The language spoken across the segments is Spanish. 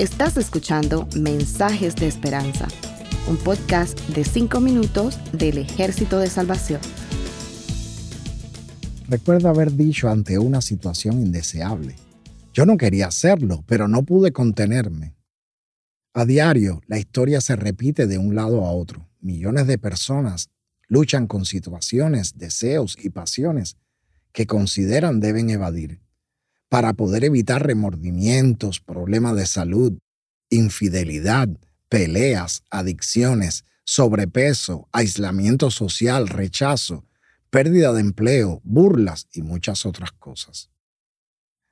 Estás escuchando Mensajes de Esperanza, un podcast de 5 minutos del Ejército de Salvación. Recuerdo haber dicho ante una situación indeseable. Yo no quería hacerlo, pero no pude contenerme. A diario, la historia se repite de un lado a otro. Millones de personas luchan con situaciones, deseos y pasiones que consideran deben evadir para poder evitar remordimientos, problemas de salud, infidelidad, peleas, adicciones, sobrepeso, aislamiento social, rechazo, pérdida de empleo, burlas y muchas otras cosas.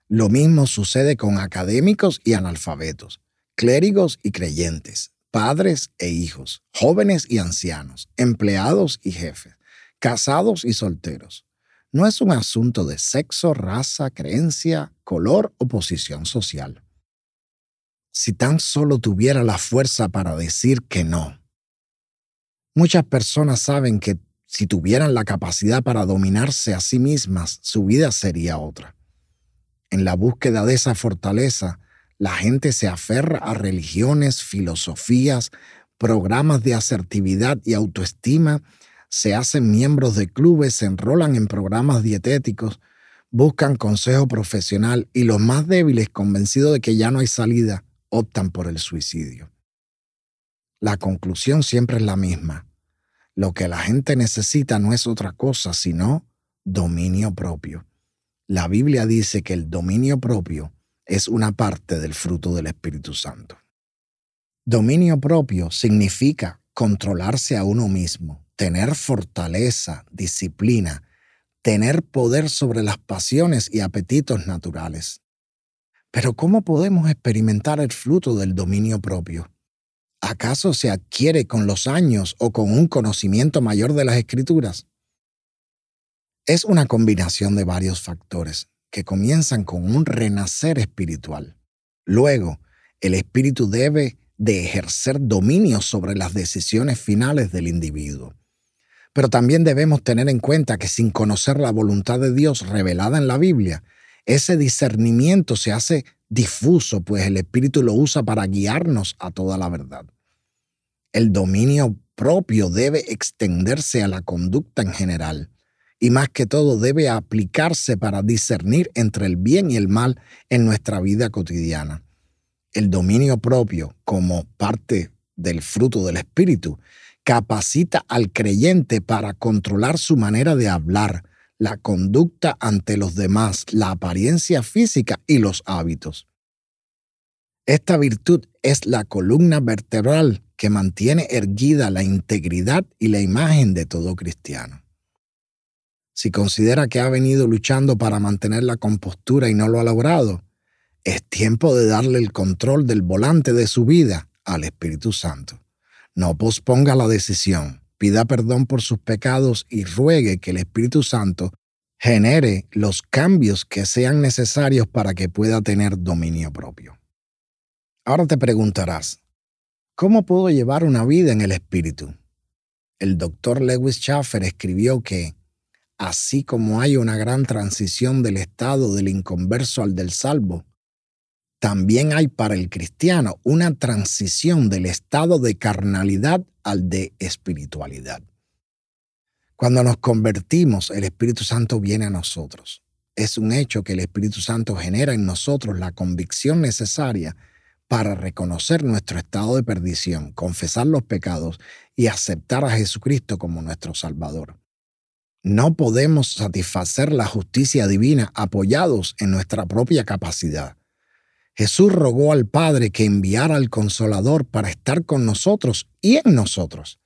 Lo mismo sucede con académicos y analfabetos, clérigos y creyentes, padres e hijos, jóvenes y ancianos, empleados y jefes, casados y solteros. No es un asunto de sexo, raza, creencia, color o posición social. Si tan solo tuviera la fuerza para decir que no. Muchas personas saben que si tuvieran la capacidad para dominarse a sí mismas, su vida sería otra. En la búsqueda de esa fortaleza, la gente se aferra a religiones, filosofías, programas de asertividad y autoestima, se hacen miembros de clubes, se enrolan en programas dietéticos, buscan consejo profesional y los más débiles, convencidos de que ya no hay salida, optan por el suicidio. La conclusión siempre es la misma. Lo que la gente necesita no es otra cosa sino dominio propio. La Biblia dice que el dominio propio es una parte del fruto del Espíritu Santo. Dominio propio significa controlarse a uno mismo, tener fortaleza, disciplina, tener poder sobre las pasiones y apetitos naturales. Pero ¿cómo podemos experimentar el fruto del dominio propio? ¿Acaso se adquiere con los años o con un conocimiento mayor de las escrituras? Es una combinación de varios factores, que comienzan con un renacer espiritual. Luego, el espíritu debe de ejercer dominio sobre las decisiones finales del individuo. Pero también debemos tener en cuenta que sin conocer la voluntad de Dios revelada en la Biblia, ese discernimiento se hace difuso, pues el Espíritu lo usa para guiarnos a toda la verdad. El dominio propio debe extenderse a la conducta en general y más que todo debe aplicarse para discernir entre el bien y el mal en nuestra vida cotidiana. El dominio propio, como parte del fruto del Espíritu, capacita al creyente para controlar su manera de hablar, la conducta ante los demás, la apariencia física y los hábitos. Esta virtud es la columna vertebral que mantiene erguida la integridad y la imagen de todo cristiano si considera que ha venido luchando para mantener la compostura y no lo ha logrado, es tiempo de darle el control del volante de su vida al Espíritu Santo. No posponga la decisión, pida perdón por sus pecados y ruegue que el Espíritu Santo genere los cambios que sean necesarios para que pueda tener dominio propio. Ahora te preguntarás, ¿cómo puedo llevar una vida en el Espíritu? El doctor Lewis Schaffer escribió que así como hay una gran transición del estado del inconverso al del salvo, también hay para el cristiano una transición del estado de carnalidad al de espiritualidad. Cuando nos convertimos, el Espíritu Santo viene a nosotros. Es un hecho que el Espíritu Santo genera en nosotros la convicción necesaria para reconocer nuestro estado de perdición, confesar los pecados y aceptar a Jesucristo como nuestro Salvador. No podemos satisfacer la justicia divina apoyados en nuestra propia capacidad. Jesús rogó al Padre que enviara al Consolador para estar con nosotros y en nosotros.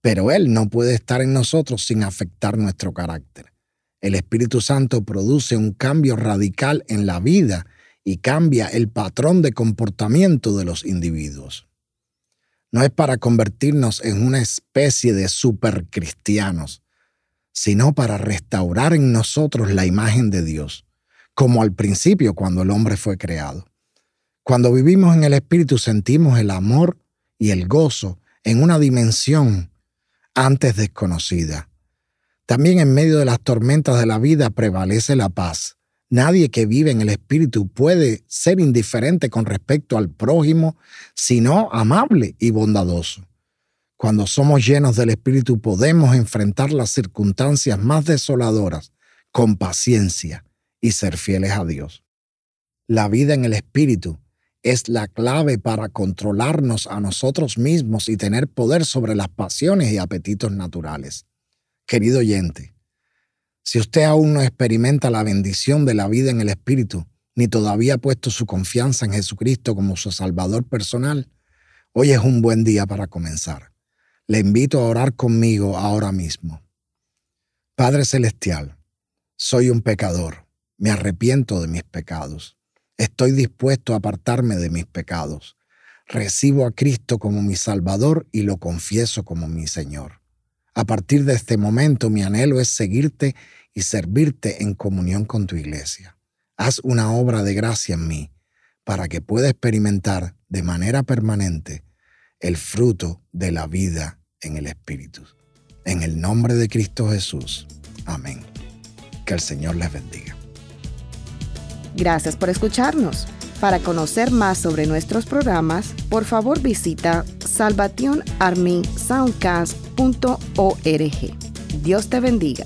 Pero Él no puede estar en nosotros sin afectar nuestro carácter. El Espíritu Santo produce un cambio radical en la vida y cambia el patrón de comportamiento de los individuos. No es para convertirnos en una especie de supercristianos sino para restaurar en nosotros la imagen de Dios, como al principio cuando el hombre fue creado. Cuando vivimos en el Espíritu sentimos el amor y el gozo en una dimensión antes desconocida. También en medio de las tormentas de la vida prevalece la paz, Nadie que vive en el Espíritu puede ser indiferente con respecto al prójimo, sino amable y bondadoso. Cuando somos llenos del Espíritu podemos enfrentar las circunstancias más desoladoras con paciencia y ser fieles a Dios. La vida en el Espíritu es la clave para controlarnos a nosotros mismos y tener poder sobre las pasiones y apetitos naturales. Querido oyente, si usted aún no experimenta la bendición de la vida en el Espíritu, ni todavía ha puesto su confianza en Jesucristo como su Salvador personal, hoy es un buen día para comenzar. Le invito a orar conmigo ahora mismo. Padre Celestial, soy un pecador, me arrepiento de mis pecados, estoy dispuesto a apartarme de mis pecados, recibo a Cristo como mi Salvador y lo confieso como mi Señor. A partir de este momento mi anhelo es seguirte y servirte en comunión con tu iglesia. Haz una obra de gracia en mí para que pueda experimentar de manera permanente el fruto de la vida en el Espíritu. En el nombre de Cristo Jesús. Amén. Que el Señor les bendiga. Gracias por escucharnos. Para conocer más sobre nuestros programas, por favor visita salvationarmysoundcast.org. Dios te bendiga.